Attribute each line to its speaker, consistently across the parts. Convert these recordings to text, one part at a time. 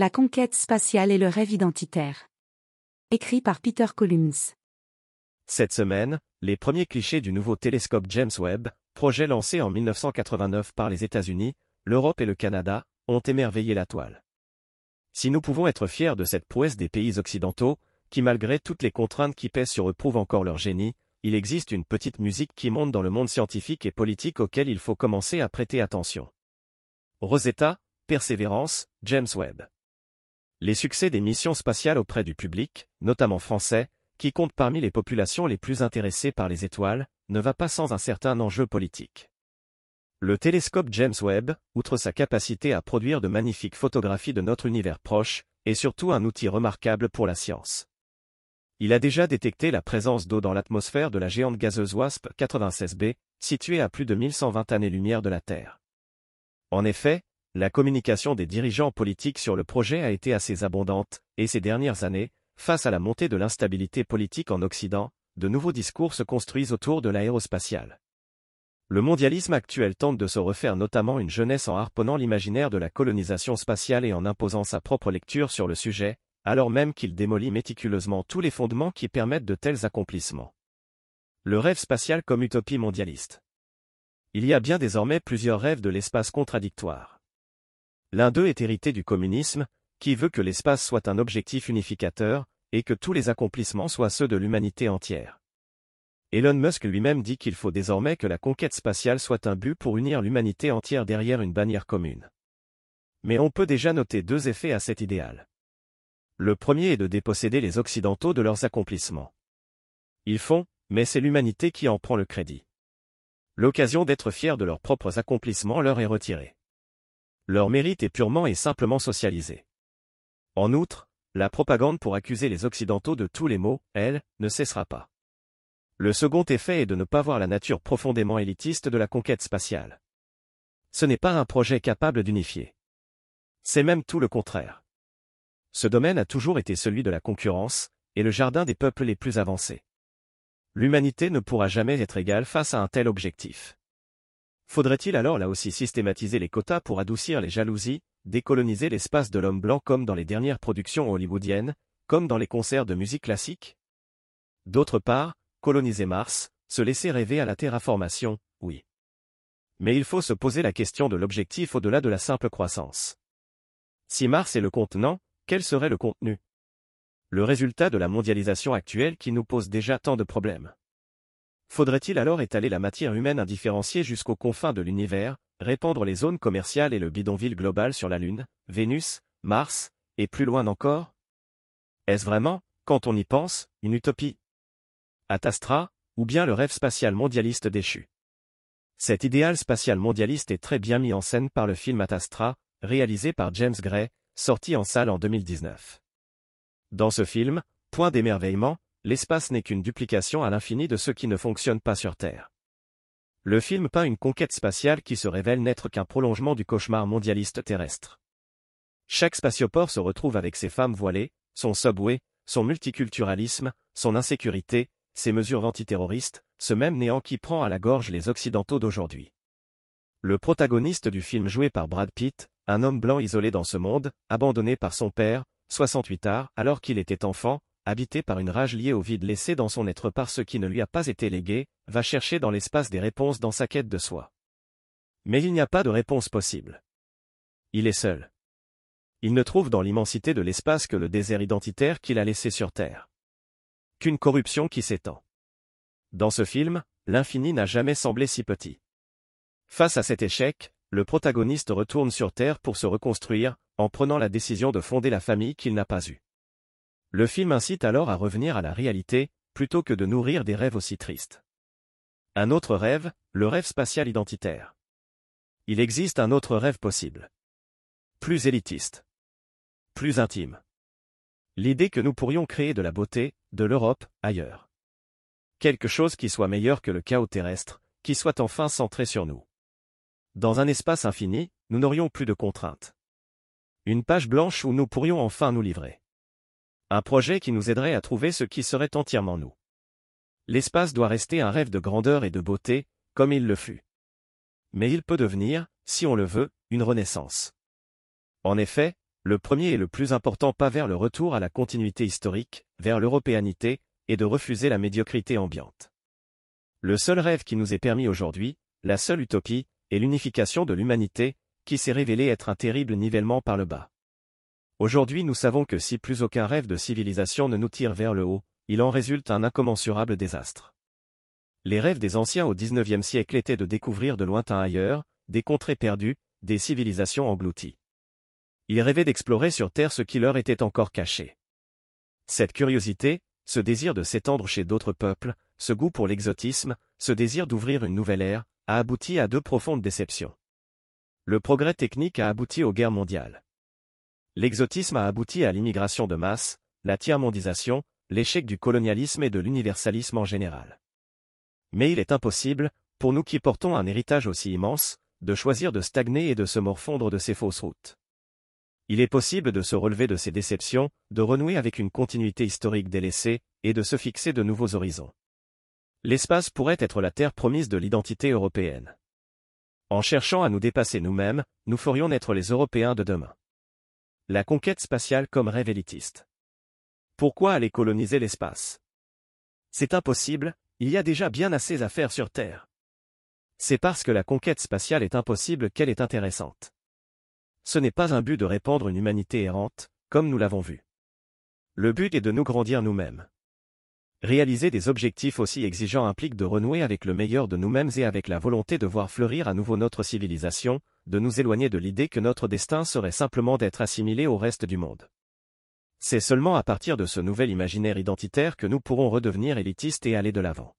Speaker 1: La conquête spatiale et le rêve identitaire. Écrit par Peter Collins.
Speaker 2: Cette semaine, les premiers clichés du nouveau télescope James Webb, projet lancé en 1989 par les États-Unis, l'Europe et le Canada, ont émerveillé la toile. Si nous pouvons être fiers de cette prouesse des pays occidentaux, qui malgré toutes les contraintes qui pèsent sur eux prouvent encore leur génie, il existe une petite musique qui monte dans le monde scientifique et politique auquel il faut commencer à prêter attention. Rosetta, Persévérance, James Webb. Les succès des missions spatiales auprès du public, notamment français, qui compte parmi les populations les plus intéressées par les étoiles, ne va pas sans un certain enjeu politique. Le télescope James Webb, outre sa capacité à produire de magnifiques photographies de notre univers proche, est surtout un outil remarquable pour la science. Il a déjà détecté la présence d'eau dans l'atmosphère de la géante gazeuse WASP 96b, située à plus de 1120 années-lumière de la Terre. En effet, la communication des dirigeants politiques sur le projet a été assez abondante, et ces dernières années, face à la montée de l'instabilité politique en Occident, de nouveaux discours se construisent autour de l'aérospatiale. Le mondialisme actuel tente de se refaire notamment une jeunesse en harponnant l'imaginaire de la colonisation spatiale et en imposant sa propre lecture sur le sujet, alors même qu'il démolit méticuleusement tous les fondements qui permettent de tels accomplissements. Le rêve spatial comme utopie mondialiste. Il y a bien désormais plusieurs rêves de l'espace contradictoires. L'un d'eux est hérité du communisme, qui veut que l'espace soit un objectif unificateur, et que tous les accomplissements soient ceux de l'humanité entière. Elon Musk lui-même dit qu'il faut désormais que la conquête spatiale soit un but pour unir l'humanité entière derrière une bannière commune. Mais on peut déjà noter deux effets à cet idéal. Le premier est de déposséder les Occidentaux de leurs accomplissements. Ils font, mais c'est l'humanité qui en prend le crédit. L'occasion d'être fiers de leurs propres accomplissements leur est retirée. Leur mérite est purement et simplement socialisé. En outre, la propagande pour accuser les Occidentaux de tous les maux, elle, ne cessera pas. Le second effet est de ne pas voir la nature profondément élitiste de la conquête spatiale. Ce n'est pas un projet capable d'unifier. C'est même tout le contraire. Ce domaine a toujours été celui de la concurrence, et le jardin des peuples les plus avancés. L'humanité ne pourra jamais être égale face à un tel objectif. Faudrait-il alors là aussi systématiser les quotas pour adoucir les jalousies, décoloniser l'espace de l'homme blanc comme dans les dernières productions hollywoodiennes, comme dans les concerts de musique classique? D'autre part, coloniser Mars, se laisser rêver à la terraformation, oui. Mais il faut se poser la question de l'objectif au-delà de la simple croissance. Si Mars est le contenant, quel serait le contenu? Le résultat de la mondialisation actuelle qui nous pose déjà tant de problèmes. Faudrait-il alors étaler la matière humaine indifférenciée jusqu'aux confins de l'univers, répandre les zones commerciales et le bidonville global sur la Lune, Vénus, Mars, et plus loin encore? Est-ce vraiment, quand on y pense, une utopie? Atastra, ou bien le rêve spatial mondialiste déchu? Cet idéal spatial mondialiste est très bien mis en scène par le film Atastra, réalisé par James Gray, sorti en salle en 2019. Dans ce film, point d'émerveillement, l'espace n'est qu'une duplication à l'infini de ce qui ne fonctionne pas sur Terre. Le film peint une conquête spatiale qui se révèle n'être qu'un prolongement du cauchemar mondialiste terrestre. Chaque spatioport se retrouve avec ses femmes voilées, son subway, son multiculturalisme, son insécurité, ses mesures antiterroristes, ce même néant qui prend à la gorge les Occidentaux d'aujourd'hui. Le protagoniste du film joué par Brad Pitt, un homme blanc isolé dans ce monde, abandonné par son père, 68 arts, alors qu'il était enfant, habité par une rage liée au vide laissé dans son être par ce qui ne lui a pas été légué, va chercher dans l'espace des réponses dans sa quête de soi. Mais il n'y a pas de réponse possible. Il est seul. Il ne trouve dans l'immensité de l'espace que le désert identitaire qu'il a laissé sur Terre. Qu'une corruption qui s'étend. Dans ce film, l'infini n'a jamais semblé si petit. Face à cet échec, le protagoniste retourne sur Terre pour se reconstruire, en prenant la décision de fonder la famille qu'il n'a pas eue. Le film incite alors à revenir à la réalité, plutôt que de nourrir des rêves aussi tristes. Un autre rêve, le rêve spatial identitaire. Il existe un autre rêve possible. Plus élitiste. Plus intime. L'idée que nous pourrions créer de la beauté, de l'Europe, ailleurs. Quelque chose qui soit meilleur que le chaos terrestre, qui soit enfin centré sur nous. Dans un espace infini, nous n'aurions plus de contraintes. Une page blanche où nous pourrions enfin nous livrer. Un projet qui nous aiderait à trouver ce qui serait entièrement nous. L'espace doit rester un rêve de grandeur et de beauté, comme il le fut. Mais il peut devenir, si on le veut, une renaissance. En effet, le premier et le plus important pas vers le retour à la continuité historique, vers l'européanité, est de refuser la médiocrité ambiante. Le seul rêve qui nous est permis aujourd'hui, la seule utopie, est l'unification de l'humanité, qui s'est révélée être un terrible nivellement par le bas. Aujourd'hui nous savons que si plus aucun rêve de civilisation ne nous tire vers le haut, il en résulte un incommensurable désastre. Les rêves des anciens au XIXe siècle étaient de découvrir de lointains ailleurs, des contrées perdues, des civilisations englouties. Ils rêvaient d'explorer sur Terre ce qui leur était encore caché. Cette curiosité, ce désir de s'étendre chez d'autres peuples, ce goût pour l'exotisme, ce désir d'ouvrir une nouvelle ère, a abouti à deux profondes déceptions. Le progrès technique a abouti aux guerres mondiales. L'exotisme a abouti à l'immigration de masse, la tiers-mondisation, l'échec du colonialisme et de l'universalisme en général. Mais il est impossible, pour nous qui portons un héritage aussi immense, de choisir de stagner et de se morfondre de ces fausses routes. Il est possible de se relever de ces déceptions, de renouer avec une continuité historique délaissée, et de se fixer de nouveaux horizons. L'espace pourrait être la terre promise de l'identité européenne. En cherchant à nous dépasser nous-mêmes, nous ferions naître les Européens de demain. La conquête spatiale comme rêve élitiste. Pourquoi aller coloniser l'espace? C'est impossible, il y a déjà bien assez à faire sur Terre. C'est parce que la conquête spatiale est impossible qu'elle est intéressante. Ce n'est pas un but de répandre une humanité errante, comme nous l'avons vu. Le but est de nous grandir nous-mêmes. Réaliser des objectifs aussi exigeants implique de renouer avec le meilleur de nous-mêmes et avec la volonté de voir fleurir à nouveau notre civilisation, de nous éloigner de l'idée que notre destin serait simplement d'être assimilé au reste du monde. C'est seulement à partir de ce nouvel imaginaire identitaire que nous pourrons redevenir élitistes et aller de l'avant.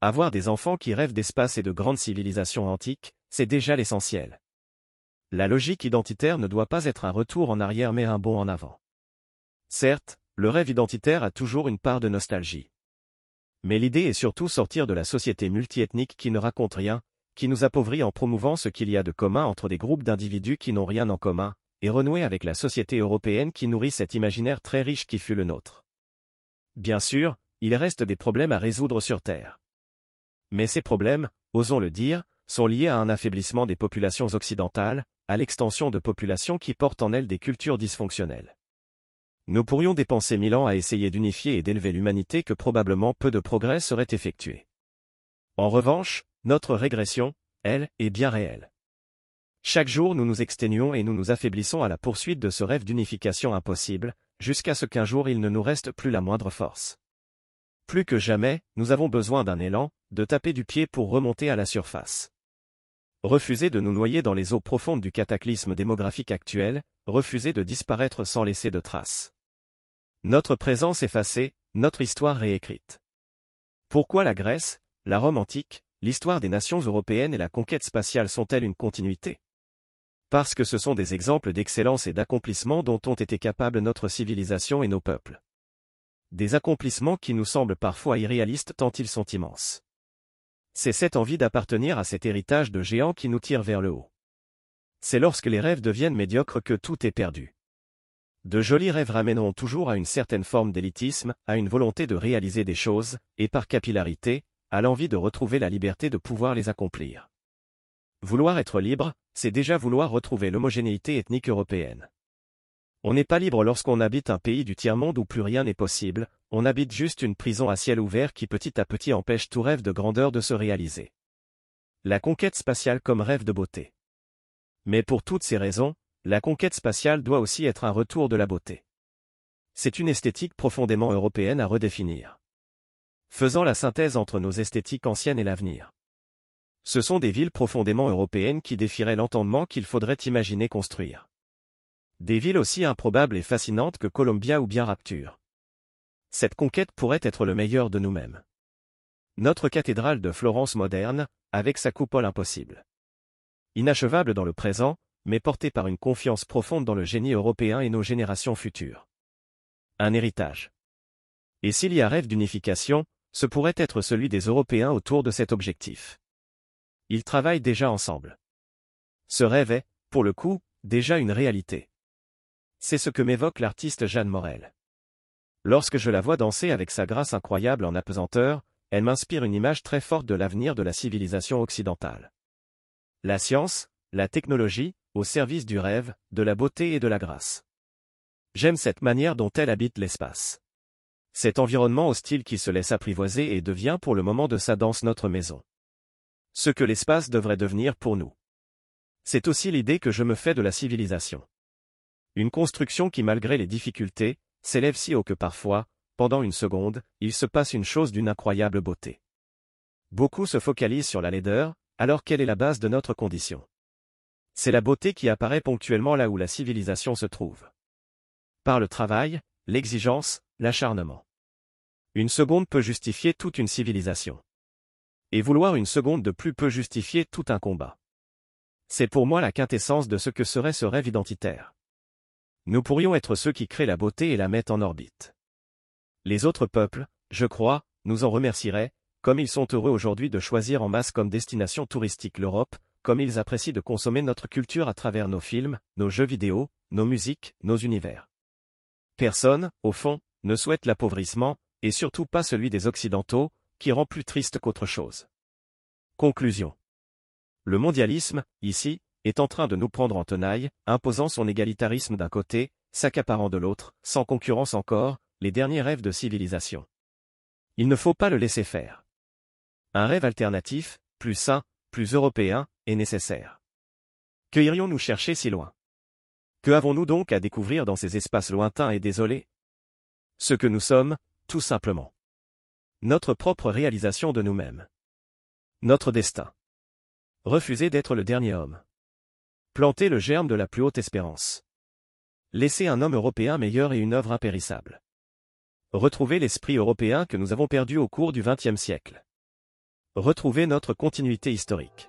Speaker 2: Avoir des enfants qui rêvent d'espace et de grandes civilisations antiques, c'est déjà l'essentiel. La logique identitaire ne doit pas être un retour en arrière mais un bond en avant. Certes, le rêve identitaire a toujours une part de nostalgie. Mais l'idée est surtout sortir de la société multiethnique qui ne raconte rien, qui nous appauvrit en promouvant ce qu'il y a de commun entre des groupes d'individus qui n'ont rien en commun, et renouer avec la société européenne qui nourrit cet imaginaire très riche qui fut le nôtre. Bien sûr, il reste des problèmes à résoudre sur Terre. Mais ces problèmes, osons le dire, sont liés à un affaiblissement des populations occidentales, à l'extension de populations qui portent en elles des cultures dysfonctionnelles. Nous pourrions dépenser mille ans à essayer d'unifier et d'élever l'humanité que probablement peu de progrès seraient effectués. En revanche, notre régression, elle, est bien réelle. Chaque jour nous nous exténuons et nous nous affaiblissons à la poursuite de ce rêve d'unification impossible, jusqu'à ce qu'un jour il ne nous reste plus la moindre force. Plus que jamais, nous avons besoin d'un élan, de taper du pied pour remonter à la surface. Refuser de nous noyer dans les eaux profondes du cataclysme démographique actuel, refuser de disparaître sans laisser de traces. Notre présence effacée, notre histoire réécrite. Pourquoi la Grèce, la Rome antique, l'histoire des nations européennes et la conquête spatiale sont-elles une continuité? Parce que ce sont des exemples d'excellence et d'accomplissement dont ont été capables notre civilisation et nos peuples. Des accomplissements qui nous semblent parfois irréalistes tant ils sont immenses. C'est cette envie d'appartenir à cet héritage de géants qui nous tire vers le haut. C'est lorsque les rêves deviennent médiocres que tout est perdu. De jolis rêves ramèneront toujours à une certaine forme d'élitisme, à une volonté de réaliser des choses, et par capillarité, à l'envie de retrouver la liberté de pouvoir les accomplir. Vouloir être libre, c'est déjà vouloir retrouver l'homogénéité ethnique européenne. On n'est pas libre lorsqu'on habite un pays du tiers-monde où plus rien n'est possible, on habite juste une prison à ciel ouvert qui petit à petit empêche tout rêve de grandeur de se réaliser. La conquête spatiale comme rêve de beauté. Mais pour toutes ces raisons, la conquête spatiale doit aussi être un retour de la beauté. C'est une esthétique profondément européenne à redéfinir. Faisant la synthèse entre nos esthétiques anciennes et l'avenir. Ce sont des villes profondément européennes qui défieraient l'entendement qu'il faudrait imaginer construire. Des villes aussi improbables et fascinantes que Columbia ou bien Rapture. Cette conquête pourrait être le meilleur de nous-mêmes. Notre cathédrale de Florence moderne, avec sa coupole impossible. Inachevable dans le présent, mais portée par une confiance profonde dans le génie européen et nos générations futures. Un héritage. Et s'il y a rêve d'unification, ce pourrait être celui des Européens autour de cet objectif. Ils travaillent déjà ensemble. Ce rêve est, pour le coup, déjà une réalité. C'est ce que m'évoque l'artiste Jeanne Morel. Lorsque je la vois danser avec sa grâce incroyable en apesanteur, elle m'inspire une image très forte de l'avenir de la civilisation occidentale. La science, la technologie, au service du rêve, de la beauté et de la grâce. J'aime cette manière dont elle habite l'espace. Cet environnement hostile qui se laisse apprivoiser et devient pour le moment de sa danse notre maison. Ce que l'espace devrait devenir pour nous. C'est aussi l'idée que je me fais de la civilisation. Une construction qui malgré les difficultés, s'élève si haut que parfois, pendant une seconde, il se passe une chose d'une incroyable beauté. Beaucoup se focalisent sur la laideur, alors quelle est la base de notre condition C'est la beauté qui apparaît ponctuellement là où la civilisation se trouve. Par le travail, l'exigence, l'acharnement. Une seconde peut justifier toute une civilisation. Et vouloir une seconde de plus peut justifier tout un combat. C'est pour moi la quintessence de ce que serait ce rêve identitaire. Nous pourrions être ceux qui créent la beauté et la mettent en orbite. Les autres peuples, je crois, nous en remercieraient, comme ils sont heureux aujourd'hui de choisir en masse comme destination touristique l'Europe, comme ils apprécient de consommer notre culture à travers nos films, nos jeux vidéo, nos musiques, nos univers. Personne, au fond, ne souhaite l'appauvrissement, et surtout pas celui des Occidentaux, qui rend plus triste qu'autre chose. Conclusion. Le mondialisme, ici, est en train de nous prendre en tenaille, imposant son égalitarisme d'un côté, s'accaparant de l'autre, sans concurrence encore, les derniers rêves de civilisation. Il ne faut pas le laisser faire. Un rêve alternatif, plus sain, plus européen, est nécessaire. Que irions-nous chercher si loin? Que avons-nous donc à découvrir dans ces espaces lointains et désolés? Ce que nous sommes, tout simplement. Notre propre réalisation de nous-mêmes. Notre destin. Refuser d'être le dernier homme. Planter le germe de la plus haute espérance. Laisser un homme européen meilleur et une œuvre impérissable retrouver l'esprit européen que nous avons perdu au cours du XXe siècle. Retrouver notre continuité historique.